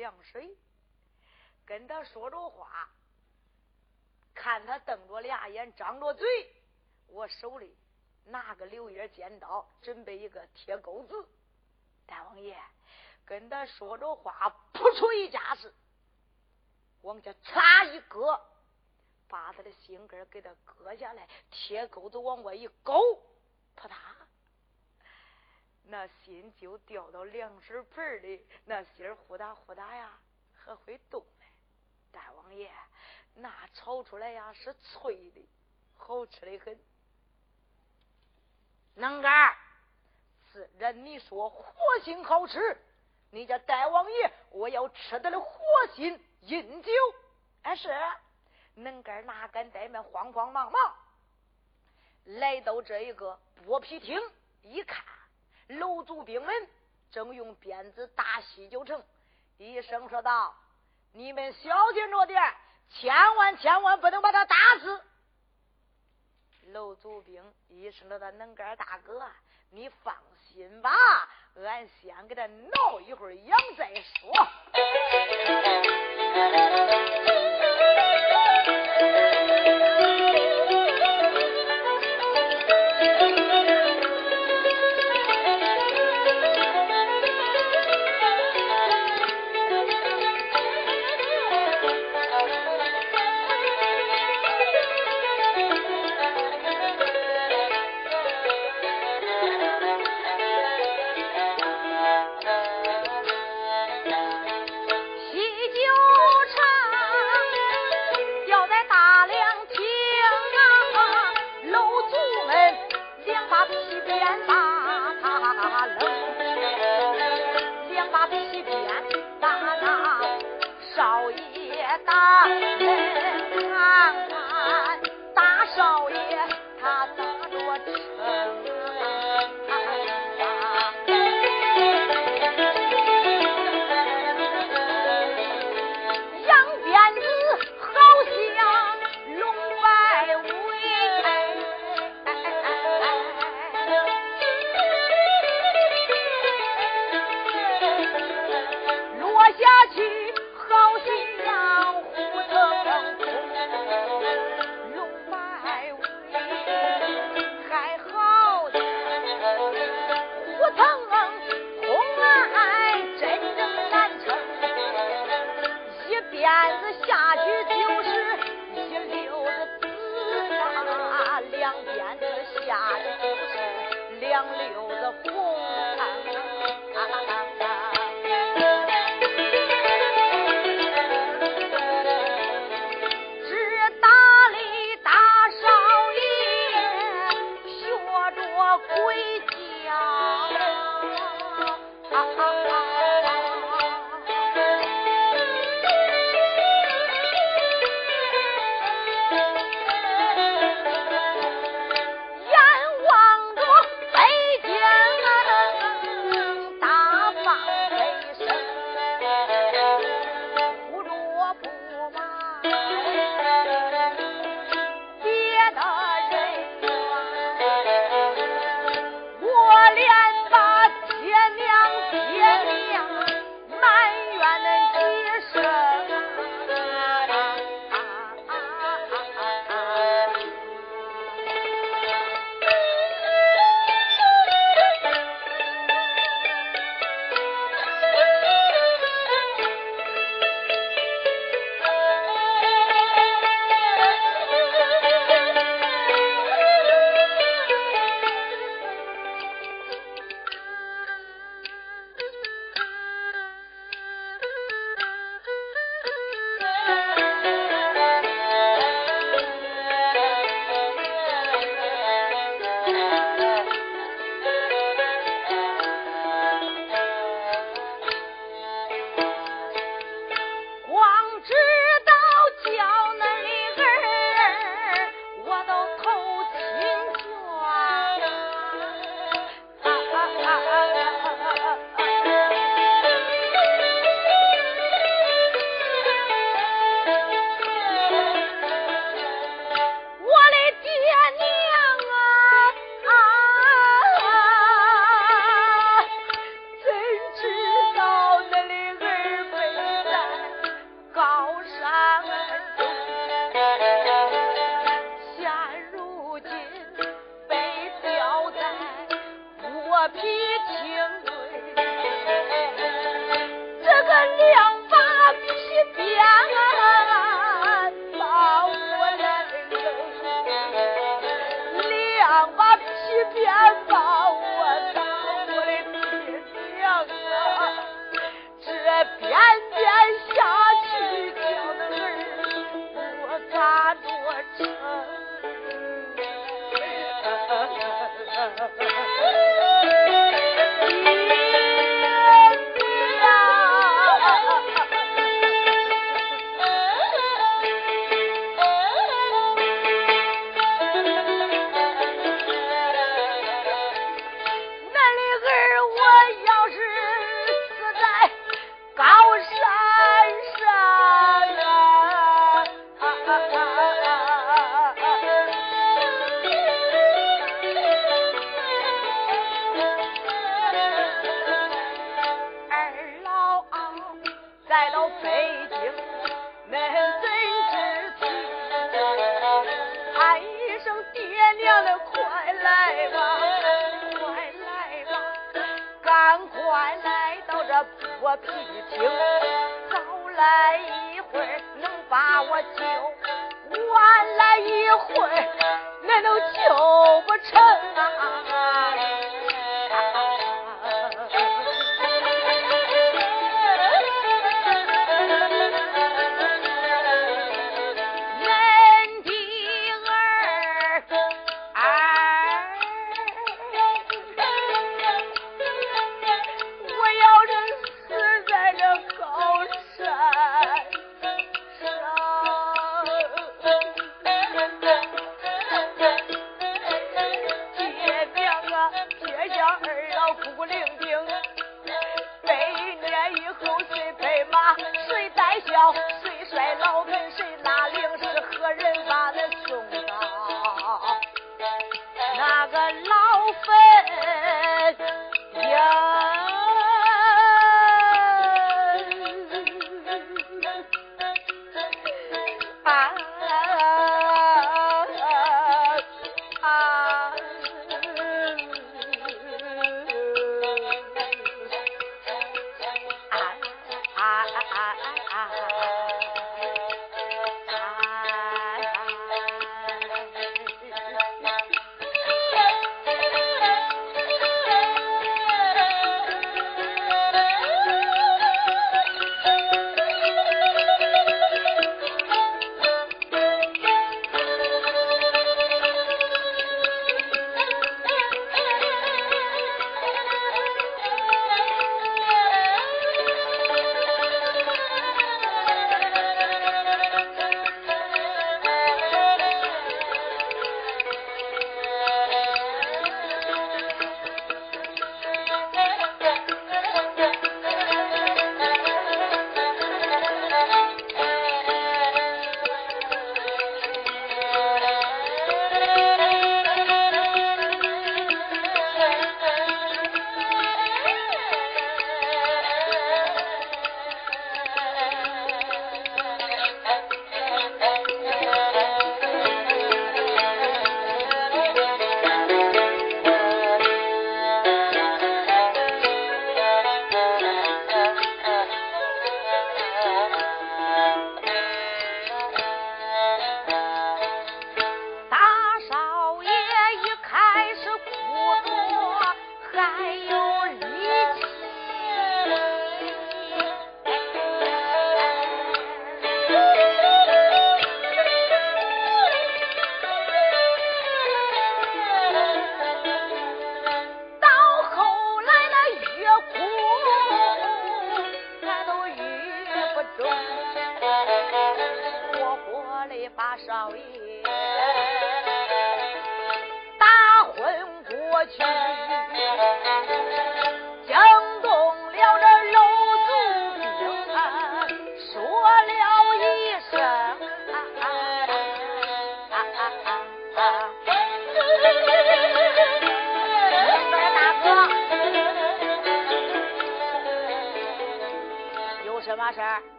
凉水，跟他说着话，看他瞪着俩眼，张着嘴，我手里拿个柳叶尖刀，准备一个铁钩子。大王爷跟他说着话，扑出一架势，往下嚓一割，把他的心根给他割下来，铁钩子往外一勾，扑嗒，那心就掉到凉水盆里，那心儿呼哒呼哒呀，还会动呢。大王爷，那炒出来呀是脆的，好吃的很。能干。自然你说活心好吃，你家大王爷，我要吃他的活心饮酒。哎，是，能干哪敢怠慢，慌慌忙忙来到这一个剥皮厅，一看楼族兵们正用鞭子打西九城，低声说道：“你们小心着点，千万千万不能把他打死。”楼族兵一声说道：“能干大哥。”你放心吧，俺先给他挠一会儿痒再说。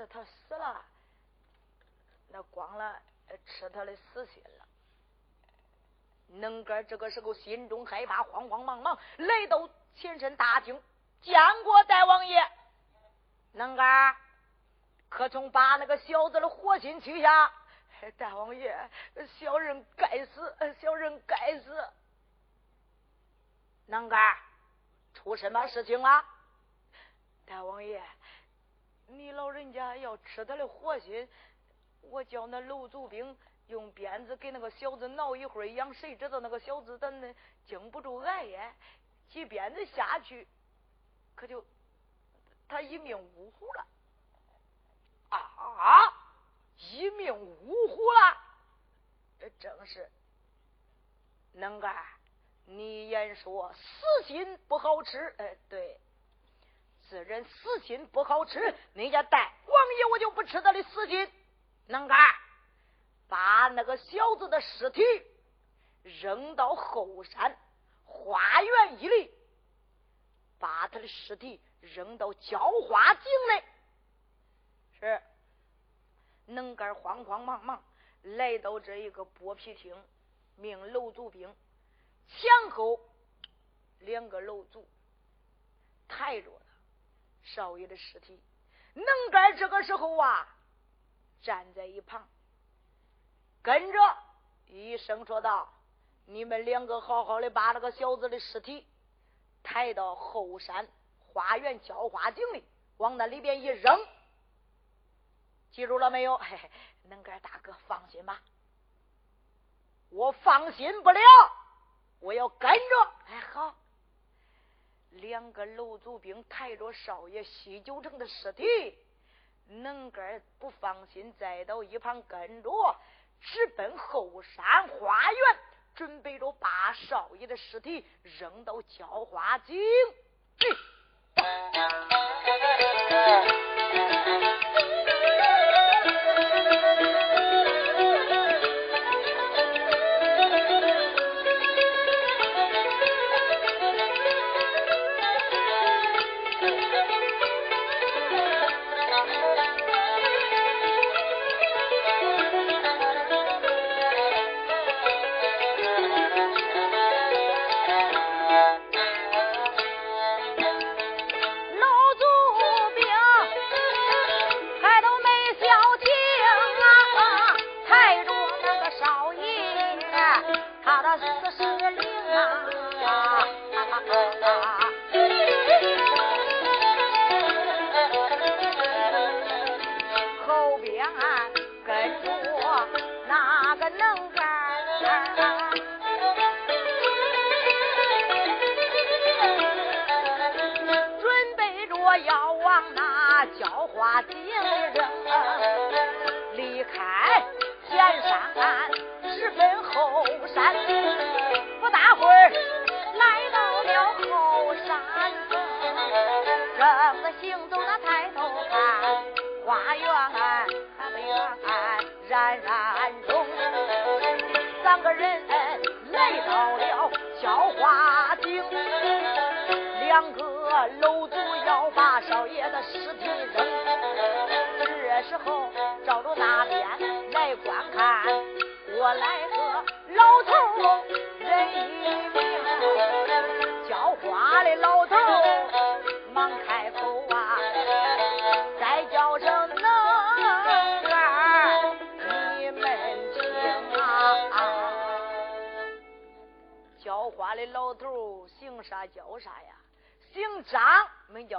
这他死了，那光了吃他的死心了。能哥这个时候心中害怕，慌慌忙忙来到前身大厅，见过大王爷。能哥可从把那个小子的活心取下。大王爷，小人该死，小人该死。能哥出什么事情了？大王爷，你老人家要吃他的活心，我叫那楼祖兵用鞭子给那个小子挠一会儿痒，谁知道那个小子咱那经不住挨呀，几鞭子下去，可就他一命呜呼了。啊！一命呜呼了，这正是能干。你言说死心不好吃，哎，对，这人死心不好吃，你家带王爷我就不吃他的死心。能干，把那个小子的尸体扔到后山花园一里，把他的尸体扔到浇花井内。是。能干慌慌忙忙来到这一个剥皮厅，命楼族兵前后两个楼族抬着少爷的尸体。能干这个时候啊，站在一旁，跟着一声说道：“你们两个好好的把那个小子的尸体抬到后山花园浇花井里，往那里边一扔。”记住了没有？嘿嘿，能干大哥放心吧，我放心不了，我要跟着。哎，好，两个楼族兵抬着少爷西九城的尸体，能个不放心，再到一旁跟着，直奔后山花园，准备着把少爷的尸体扔到浇花井。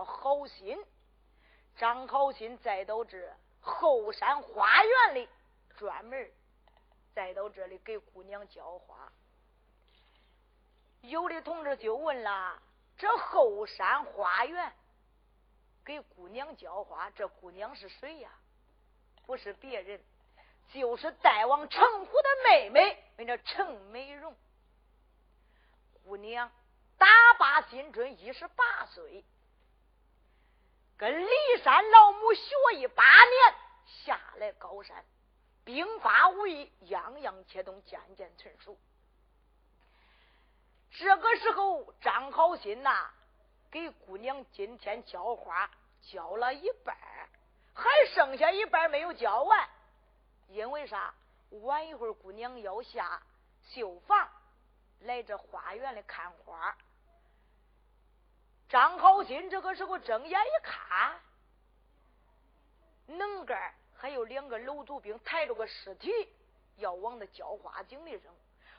好心。张好心再到这后山花园里，专门再到这里给姑娘浇花。有的同志就问了：这后山花园给姑娘浇花，这姑娘是谁呀？不是别人，就是大王程虎的妹妹，名叫程美容。姑娘。打罢新春，一十八岁，跟骊山老母学艺八年，下来高山，兵法武艺样样皆懂，渐渐成熟。这个时候，张好心呐，给姑娘今天浇花浇了一半，还剩下一半没有浇完，因为啥？晚一会儿姑娘要下绣房，来这花园里看花。张好心这个时候睁眼一看，能干还有两个楼族兵抬着个尸体要往那浇花井里扔，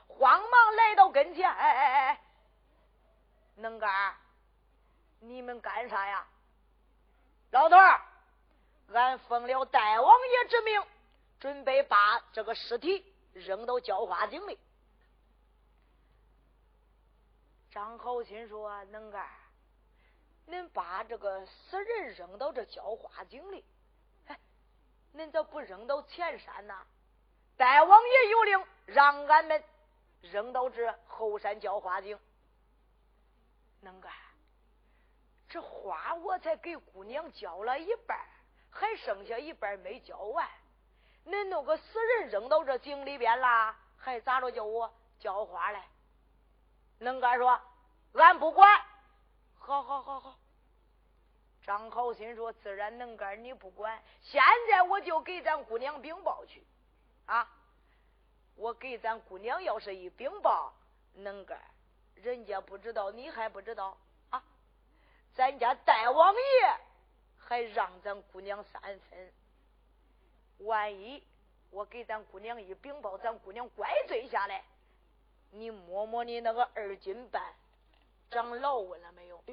慌忙来到跟前，哎哎哎，能干，你们干啥呀？老头儿，俺奉了大王爷之命，准备把这个尸体扔到浇花井里。张好心说：“能干，恁把这个死人扔到这浇花井里，哎，恁咋不扔到前山呢？大王爷有令，让俺们扔到这后山浇花井。能干，这花我才给姑娘浇了一半，还剩下一半没浇完。恁弄个死人扔到这井里边啦，还咋着叫我浇花嘞？”能干说：“俺不管。”好好好好。张好心说：“自然能干，你不管。现在我就给咱姑娘禀报去。啊，我给咱姑娘要是一禀报，能干，人家不知道，你还不知道啊？咱家大王爷还让咱姑娘三分。万一我给咱姑娘一禀报，咱姑娘怪罪下来。”你摸摸你那个二斤半，长老问了没有？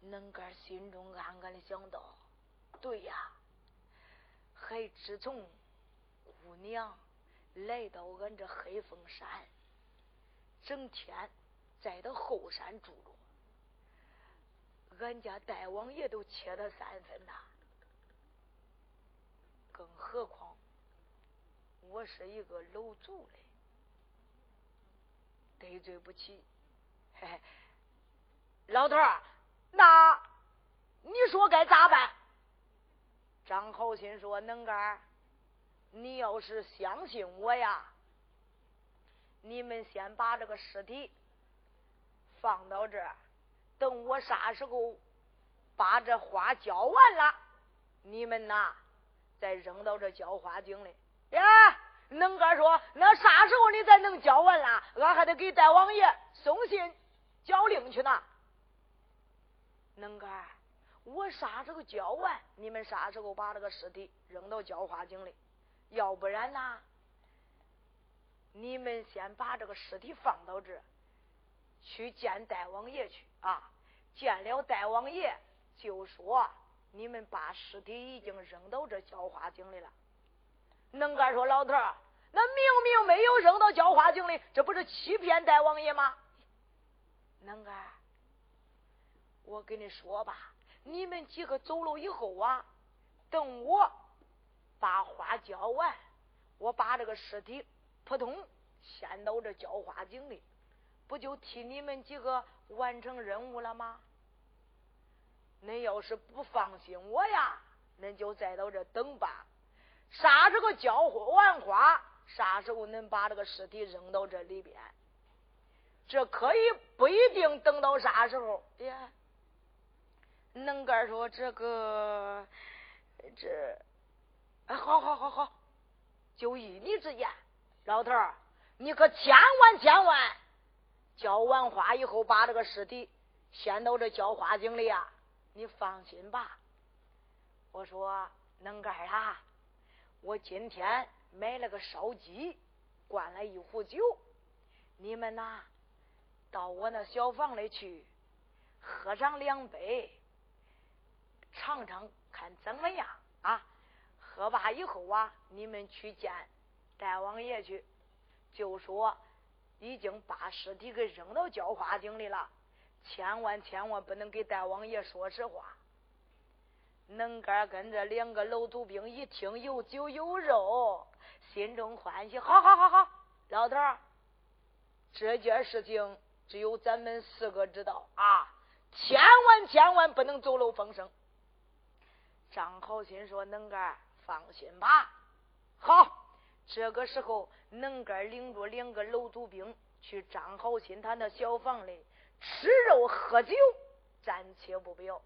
能干心中暗暗的想到：对呀，还自从姑娘来到俺这黑风山，整天在这后山住着，俺家大王爷都切他三分呐，更何况。我是一个楼族嘞，得罪不起。嘿嘿，老头儿，那你说该咋办？张好心说：“能干，你要是相信我呀，你们先把这个尸体放到这儿，等我啥时候把这花浇完了，你们呐再扔到这浇花井里。”呀，能哥说，那啥时候你才能交完啦？俺还得给大王爷送信交令去呢。能哥，我啥时候交完，你们啥时候把这个尸体扔到浇花井里？要不然呢？你们先把这个尸体放到这，去见大王爷去啊！见了大王爷，就说你们把尸体已经扔到这浇花井里了。能干说老头儿，那明明没有扔到浇花井里，这不是欺骗大王爷吗？能干，我跟你说吧，你们几个走了以后啊，等我把花浇完，我把这个尸体扑通掀到这浇花井里，不就替你们几个完成任务了吗？恁要是不放心我呀，恁就再到这等吧。啥时候浇完花，啥时候能把这个尸体扔到这里边？这可以不一定等到啥时候呀？能干说这个这，好好好好，就依你之言，老头儿，你可千万千万浇完花以后，把这个尸体先到这浇花井里啊！你放心吧。我说能干啊。我今天买了个烧鸡，灌了一壶酒，你们呐，到我那小房里去喝上两杯，尝尝看怎么样啊？喝罢以后啊，你们去见大王爷去，就说已经把尸体给扔到浇花井里了，千万千万不能给大王爷说实话。能干跟着两个楼族兵一听有酒有肉，心中欢喜。好好好好，老头儿，这件事情只有咱们四个知道啊，千万千万不能走漏风声。张好心说：“能干，放心吧。”好，这个时候，能干领着两个楼族兵去张好心他那小房里吃肉喝酒，暂且不表。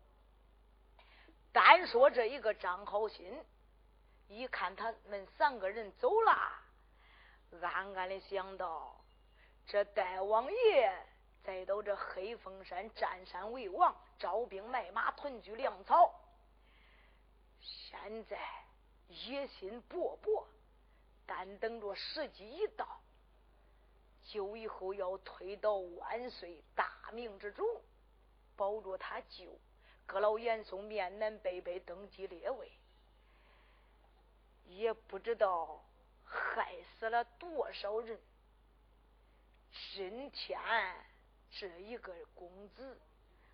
单说这一个张好心，一看他们三个人走了，暗暗的想到：这大王爷再到这黑风山占山为王，招兵买马，囤聚粮草，现在野心勃勃，但等着时机一到，就以后要推倒万岁大明之主，保着他舅。阁老严嵩面南北北登基列位，也不知道害死了多少人。今天这一个公子，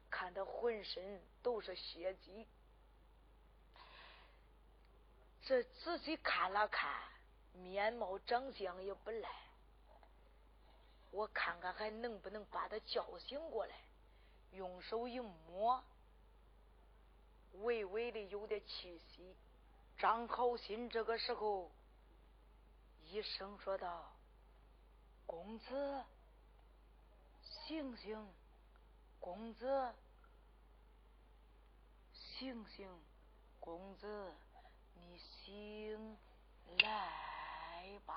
看他浑身都是血迹，这仔细看了看，面貌长相也不赖。我看看还能不能把他叫醒过来，用手一摸，微微的有点气息。张好心这个时候一声说道：“公子。”醒醒，公子！醒醒，公子，你醒来吧。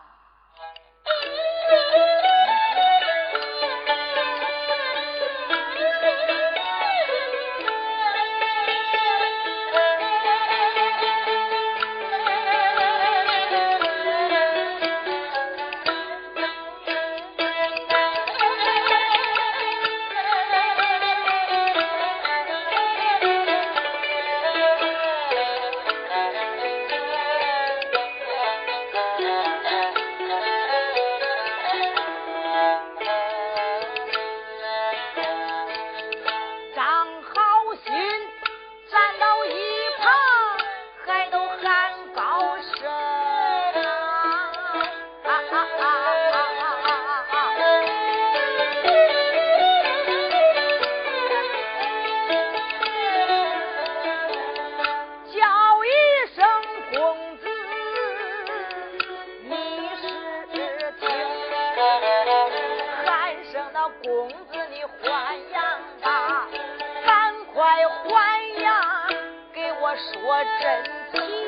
说真的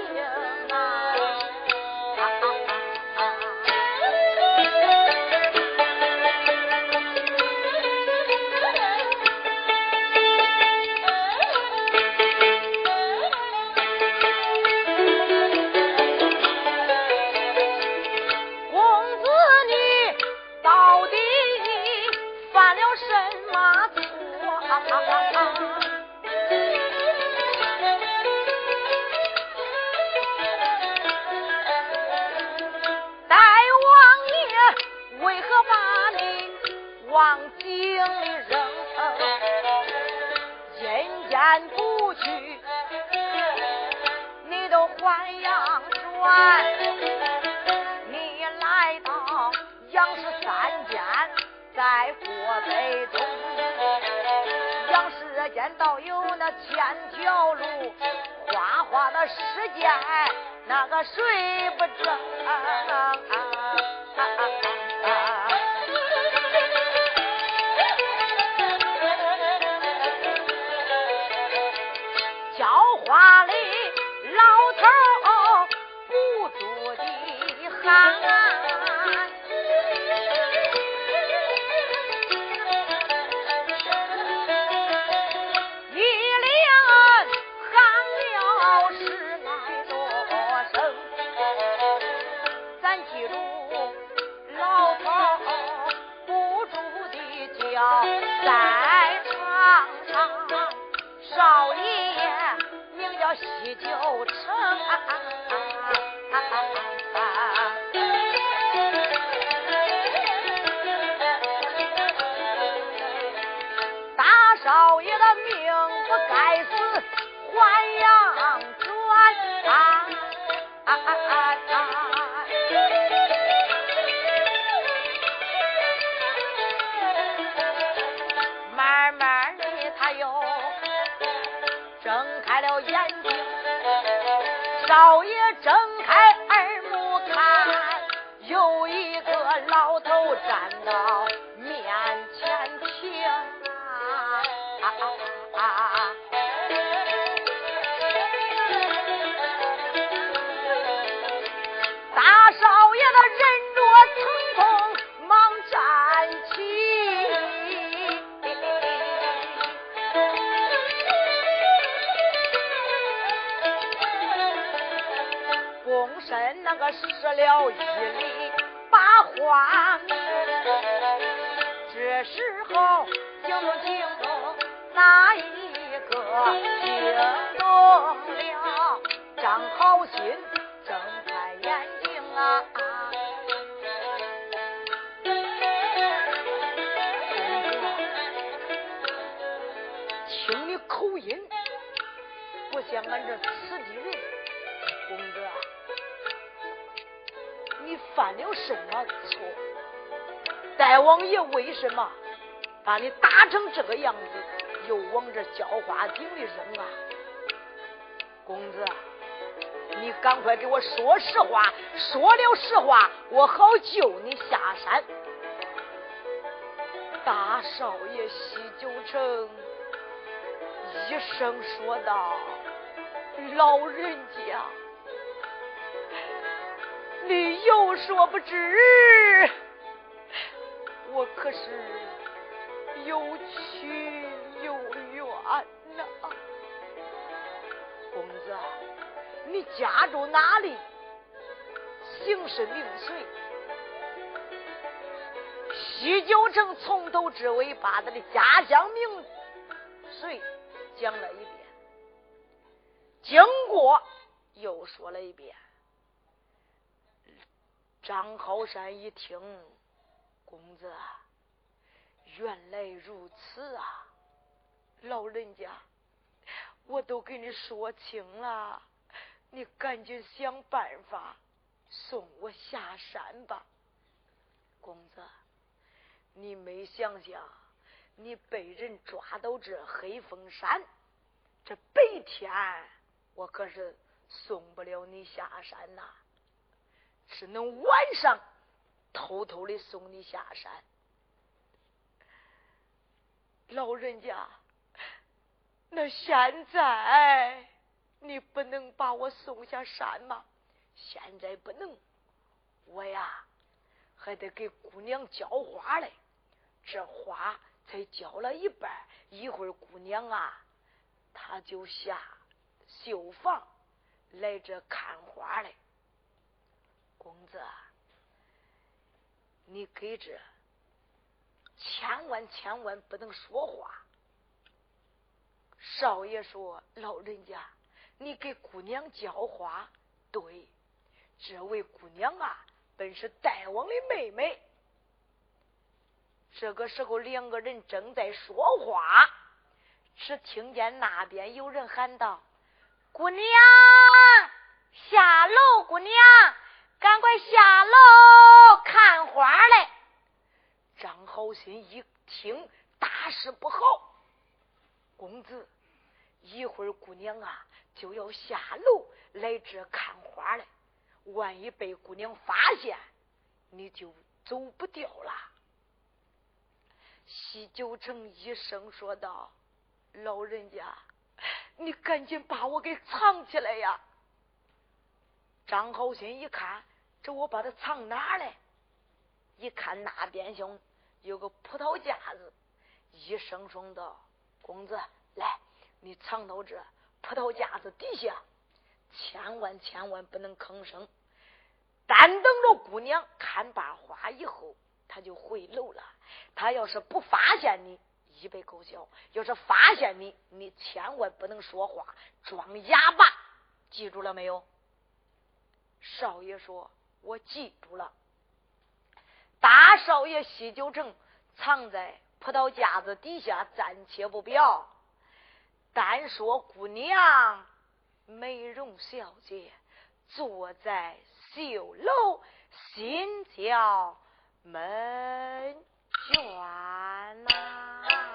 啊一连喊了十来多声咱记住老头不住地叫在场上少爷名叫喜救成在此欢迎转啊慢慢的他又睁开了眼睛少爷这时候，惊动惊动哪一个？惊动了张好心，睁开眼睛啊！听你口音，不像俺这此地人。犯了什么错？大王爷为什么把你打成这个样子？又往这浇花井里扔啊！公子，你赶快给我说实话，说了实话，我好救你下山。大少爷西九城一声说道：“老人家，你有所不知，我可是有妻。”有缘呐，公子，你家住哪里？姓氏名谁？西九城从头至尾把他的家乡名谁讲了一遍，经过又说了一遍。张浩山一听，公子，原来如此啊！老人家，我都给你说清了，你赶紧想办法送我下山吧。公子，你没想想，你被人抓到这黑风山，这白天我可是送不了你下山呐，只能晚上偷偷的送你下山。老人家。那现在你不能把我送下山吗？现在不能，我呀还得给姑娘浇花嘞。这花才浇了一半，一会儿姑娘啊，她就下绣房来这看花嘞。公子，你给这千万千万不能说话。少爷说：“老人家，你给姑娘浇花，对，这位姑娘啊，本是大王的妹妹。”这个时候，两个人正在说话，只听见那边有人喊道：“姑娘，下楼！姑娘，赶快下楼看花来！”张好心一听，大事不好，公子。一会儿姑娘啊就要下楼来这看花来，万一被姑娘发现，你就走不掉了。西九城一声说道：“老人家，你赶紧把我给藏起来呀！”张好心一看，这我把它藏哪嘞？一看那边厢有个葡萄架子，一声声道：“公子，来。”你藏到这葡萄架子底下，千万千万不能吭声。单等着姑娘看罢花以后，他就回楼了。他要是不发现你，一百狗笑；要是发现你，你千万不能说话，装哑巴。记住了没有？少爷说：“我记住了。”大少爷西九城藏在葡萄架子底下，暂且不表。单说姑娘美容小姐坐在绣楼，心焦闷倦呐。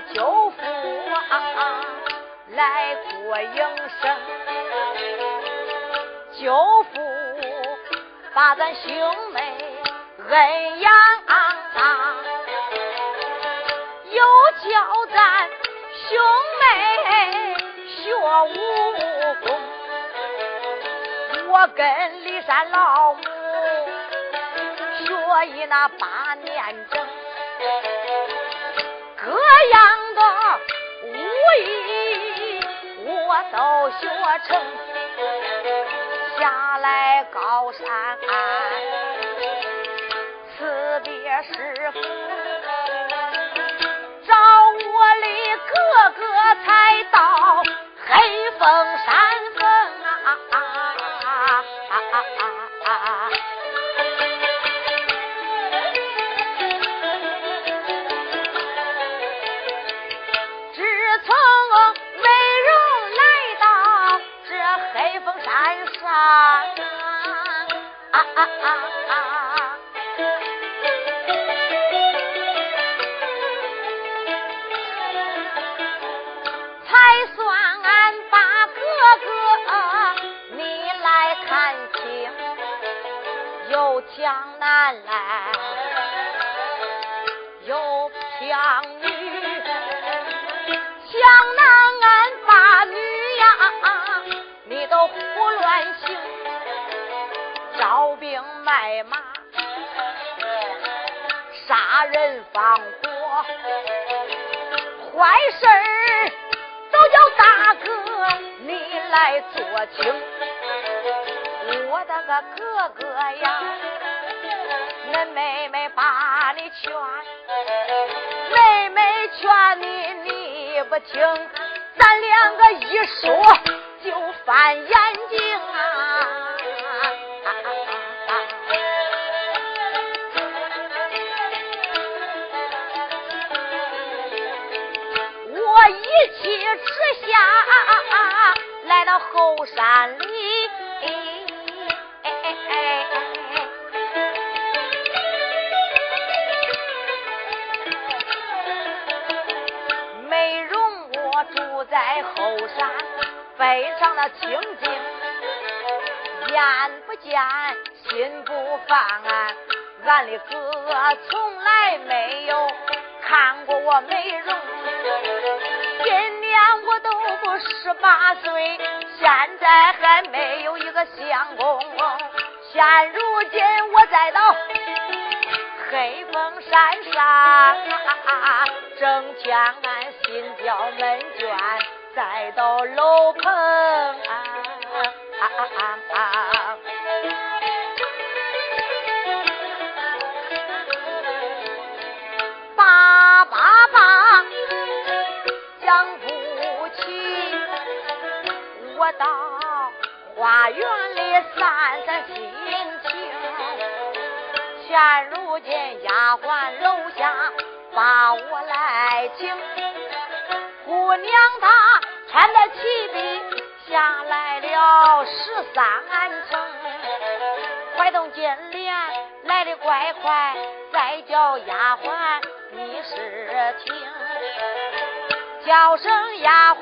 舅父啊来过营生，舅父把咱兄妹恩养啊，又教咱兄妹学武功。我跟骊山老母学艺那八年整。各样的武艺我都学成，下来高山辞别师傅，找我的哥哥才到黑风山啊啊啊啊啊。才算大哥哥你来看清有江南来。人放火，坏事儿都叫大哥你来做清。我的个哥哥呀，恁妹妹把你劝，妹妹劝你你不听，咱两个一说就翻眼一气之下来到后山里，美容我住在后山，非常的清静，眼不见心不烦，俺的哥从来没有看过我美容。今年我都十八岁，现在还没有一个相公。现如今我再到黑风山上，正将俺新交门卷，再到楼棚。爸花园里散散心情。现如今丫鬟楼下把我来请，姑娘她穿的齐逼下来了十三层，怀动金莲来的怪快，再叫丫鬟你是听，叫声丫鬟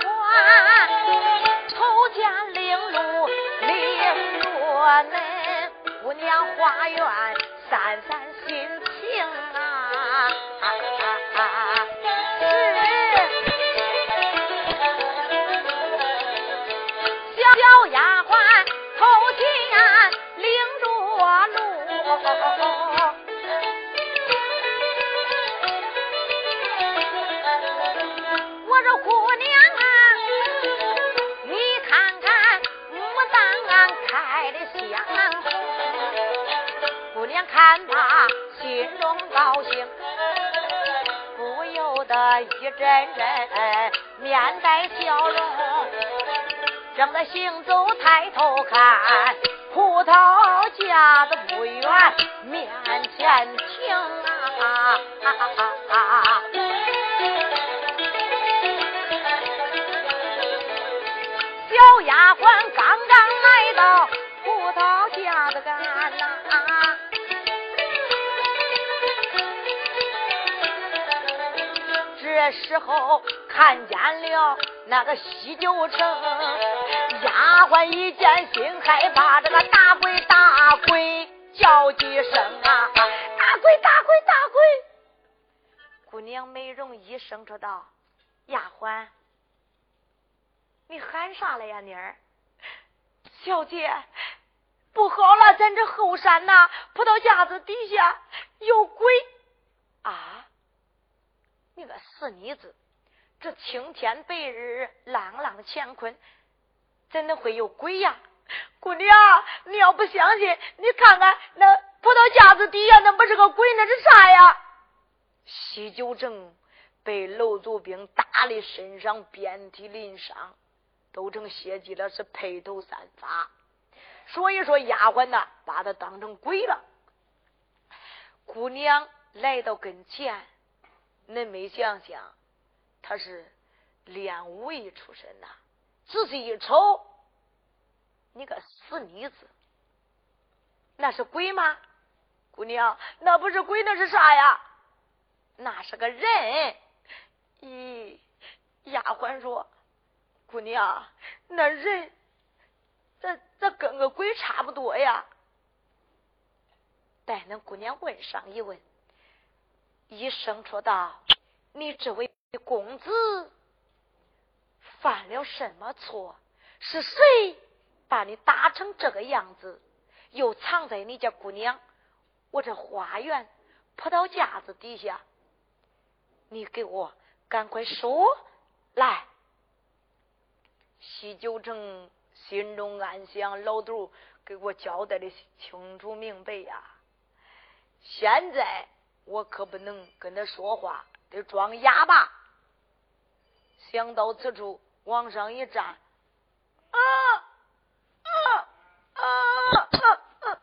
瞅见玲珑我们。姑娘花园散散看他心中高兴，不由得一阵阵面带笑容。正在行走，抬头看葡萄架子不远，面前停啊！小丫鬟刚刚来到葡萄架子干呐。这时候看见了那个西九城，丫鬟一见心害怕，这个大鬼大鬼叫几声啊！大鬼大鬼大鬼！姑娘美容一声说道：“丫鬟，你喊啥了呀？妮儿，小姐，不好了，咱这后山呐，葡萄架子底下有鬼啊！”你个死妮子，这青天白日，朗朗乾坤，怎能会有鬼呀？姑娘，你要不相信，你看看那葡萄架子底下，那不是个鬼，那是啥呀？西九正被楼族兵打的身上遍体鳞伤，都成血迹了，是披头散发。所以说，丫鬟呐，把他当成鬼了。姑娘来到跟前。恁没想想，他是练武艺出身呐。仔细一瞅，你个死妮子，那是鬼吗？姑娘，那不是鬼，那是啥呀？那是个人。咦，丫鬟说：“姑娘，那人，这这跟个鬼差不多呀。”待恁姑娘问上一问。一声说道：“你这位公子犯了什么错？是谁把你打成这个样子？又藏在你家姑娘我这花园葡萄架子底下？你给我赶快说来！”西九城心中暗想：老头给我交代的清楚明白呀，现在。我可不能跟他说话，得装哑巴。想到此处，往上一站，啊啊啊啊啊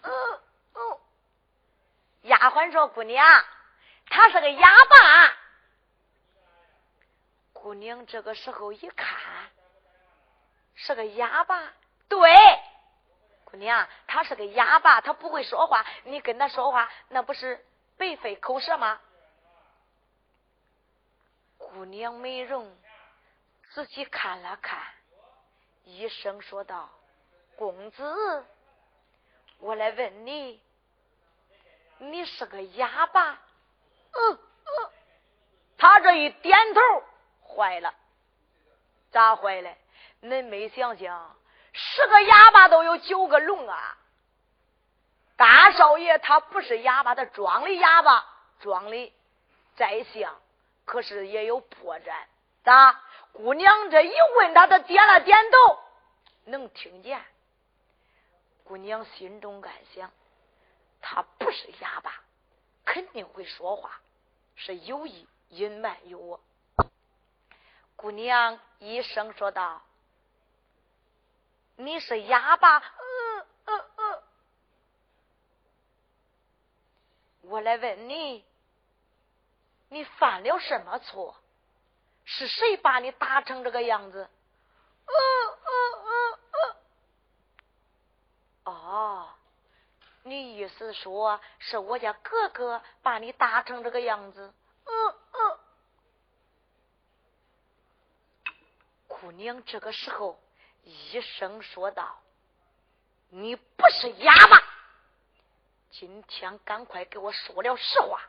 啊啊！丫鬟说：“姑娘，他是个哑巴。”姑娘这个时候一看，是个哑巴。对，姑娘，他是个哑巴，他不会说话。你跟他说话，那不是？白费口舌吗？姑娘美容仔细看了看，医生说道：“公子，我来问你，你是个哑巴？”嗯嗯，他这一点头，坏了，咋坏了？恁没想想，十个哑巴都有九个聋啊！大少爷他不是哑巴，他装的哑巴，装的再像，可是也有破绽。咋？姑娘这一问，他，他点了点头，能听见。姑娘心中暗想：他不是哑巴，肯定会说话，是有意隐瞒于我。姑娘一声说道：“你是哑巴。”我来问你，你犯了什么错？是谁把你打成这个样子？嗯嗯嗯嗯。哦，你意思说是我家哥哥把你打成这个样子？嗯嗯。姑娘这个时候一声说道：“你不是哑巴。”今天赶快给我说了实话，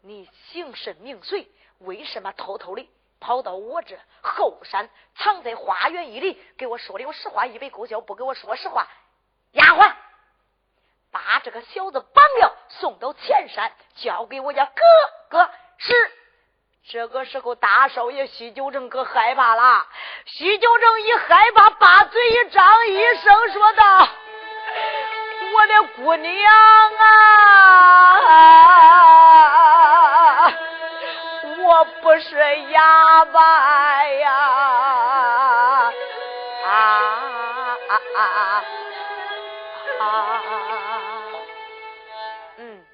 你姓甚名谁？为什么偷偷的跑到我这后山，藏在花园一里？给我说了实话，一杯勾销不给我说实话，丫鬟，把这个小子绑了，送到前山，交给我家哥哥。是。这个时候，大少爷徐九正可害怕了。徐九正一害怕，把嘴一张，一声说道：“我的姑娘啊，我不是哑巴呀！啊啊啊啊！嗯，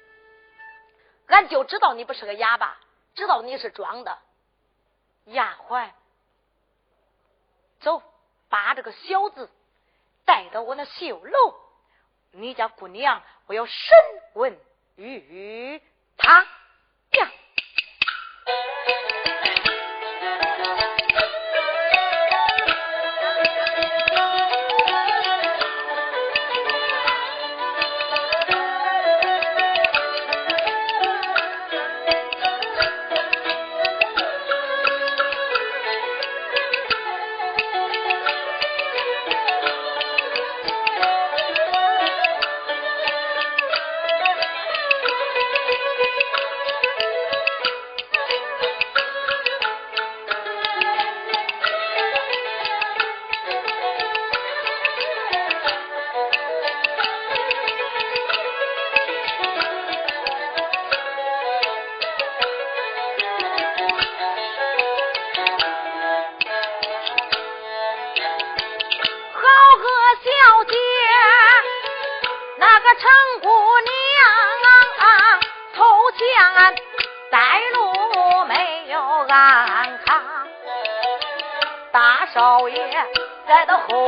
俺就知道你不是个哑巴。”知道你是装的，丫鬟，走，把这个小子带到我那绣楼，你家姑娘，我要审问于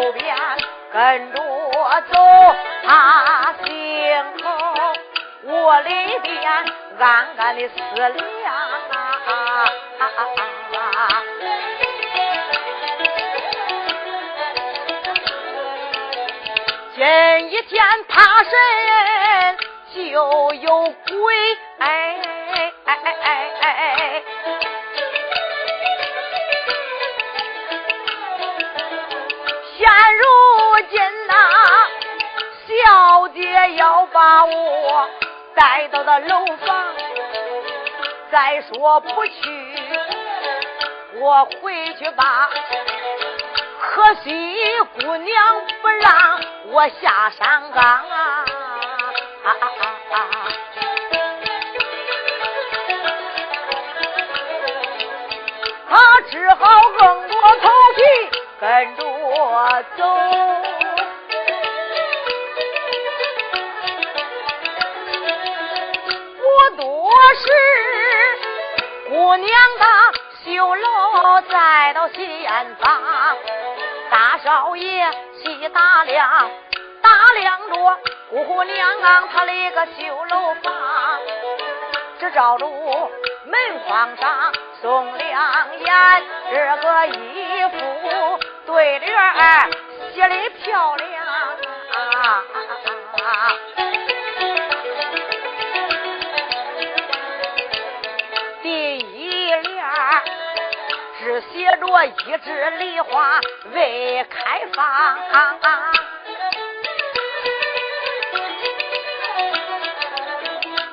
路边跟着我走他心口我里边暗暗的思量啊啊啊啊啊今一天他身就有鬼哎哎哎哎哎哎。要把我带到那楼房，再。说不去，我回去吧。可惜姑娘不让我下山岗啊！他只好硬着头皮跟着我走。是。姑娘的绣楼再到前方，大少爷细打量，打量着姑娘她的个绣楼房，只照着门框上送两眼，这个衣服对联写的漂亮写着一枝梨花未开放，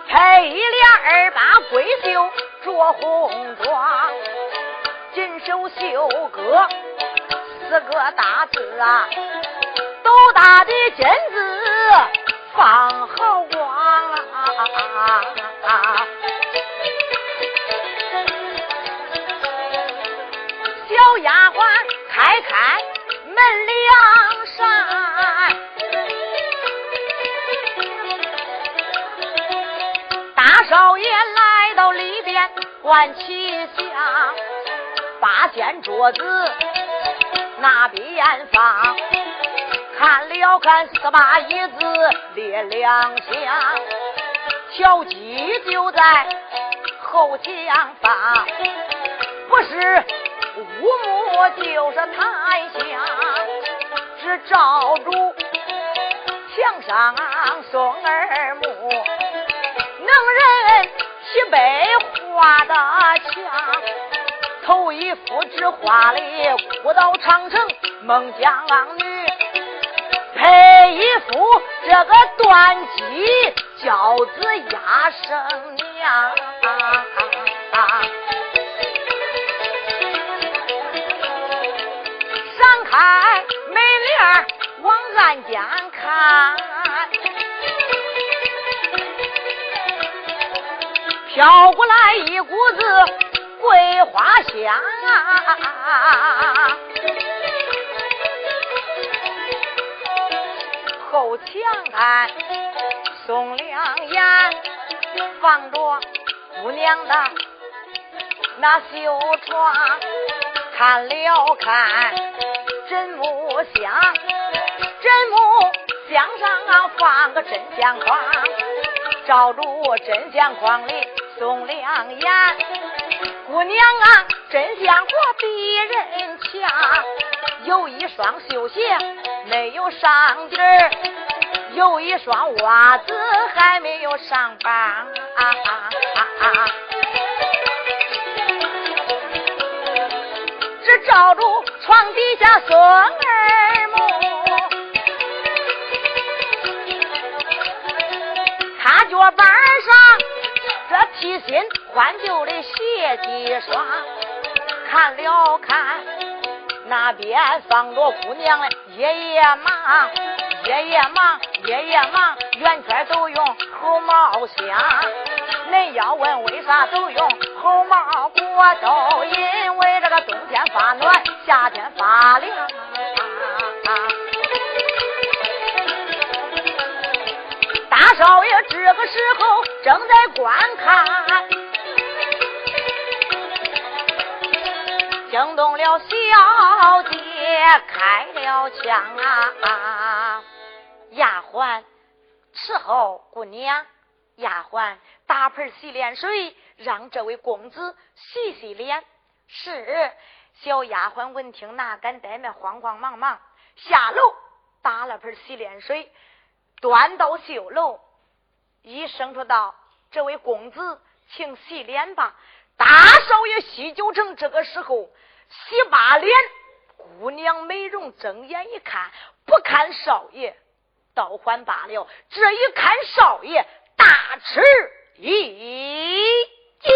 配一两二八闺秀着红装，锦绣绣歌四个大字啊，斗大的金字放好光啊。小丫鬟开开门两扇，大少爷来到里边观奇相，八仙桌子那边放，看了看四把椅子列两厢，小鸡就在后墙放，不是。乌木就是檀香，只照住墙上送耳目，能人七杯画的墙，头一幅只画了孤岛长城孟姜女，配一幅这个断机教子压生娘。往暗间看，飘过来一股子桂花香。后墙岸送两眼，放着姑娘的那绣床，看了看枕木箱，人木箱上放个真相框，照住真相框里送两眼，姑娘啊，真相框比人强，有一双绣鞋没有上底儿，有一双袜子还没有上帮。只照住床底下孙儿母，脚板上这提新换旧的鞋几双，看了看那边放着姑娘的夜夜忙，夜夜忙，夜夜忙，圆圈都用猴毛镶。恁要问为啥都用猴毛裹？都因为这个冬天发暖，夏天发凉。少爷这个时候正在观看，惊动了小姐，开了枪啊！丫鬟伺候姑娘，丫鬟打盆洗脸水，让这位公子洗洗脸。是小丫鬟闻听，哪敢怠慢，慌慌忙忙下楼打了盆洗脸水，端到绣楼，医生说道：“这位公子，请洗脸吧。大少爷洗酒成这个时候洗把脸，姑娘美容。睁眼一看，不看少爷倒还罢了，这一看少爷大吃一惊。”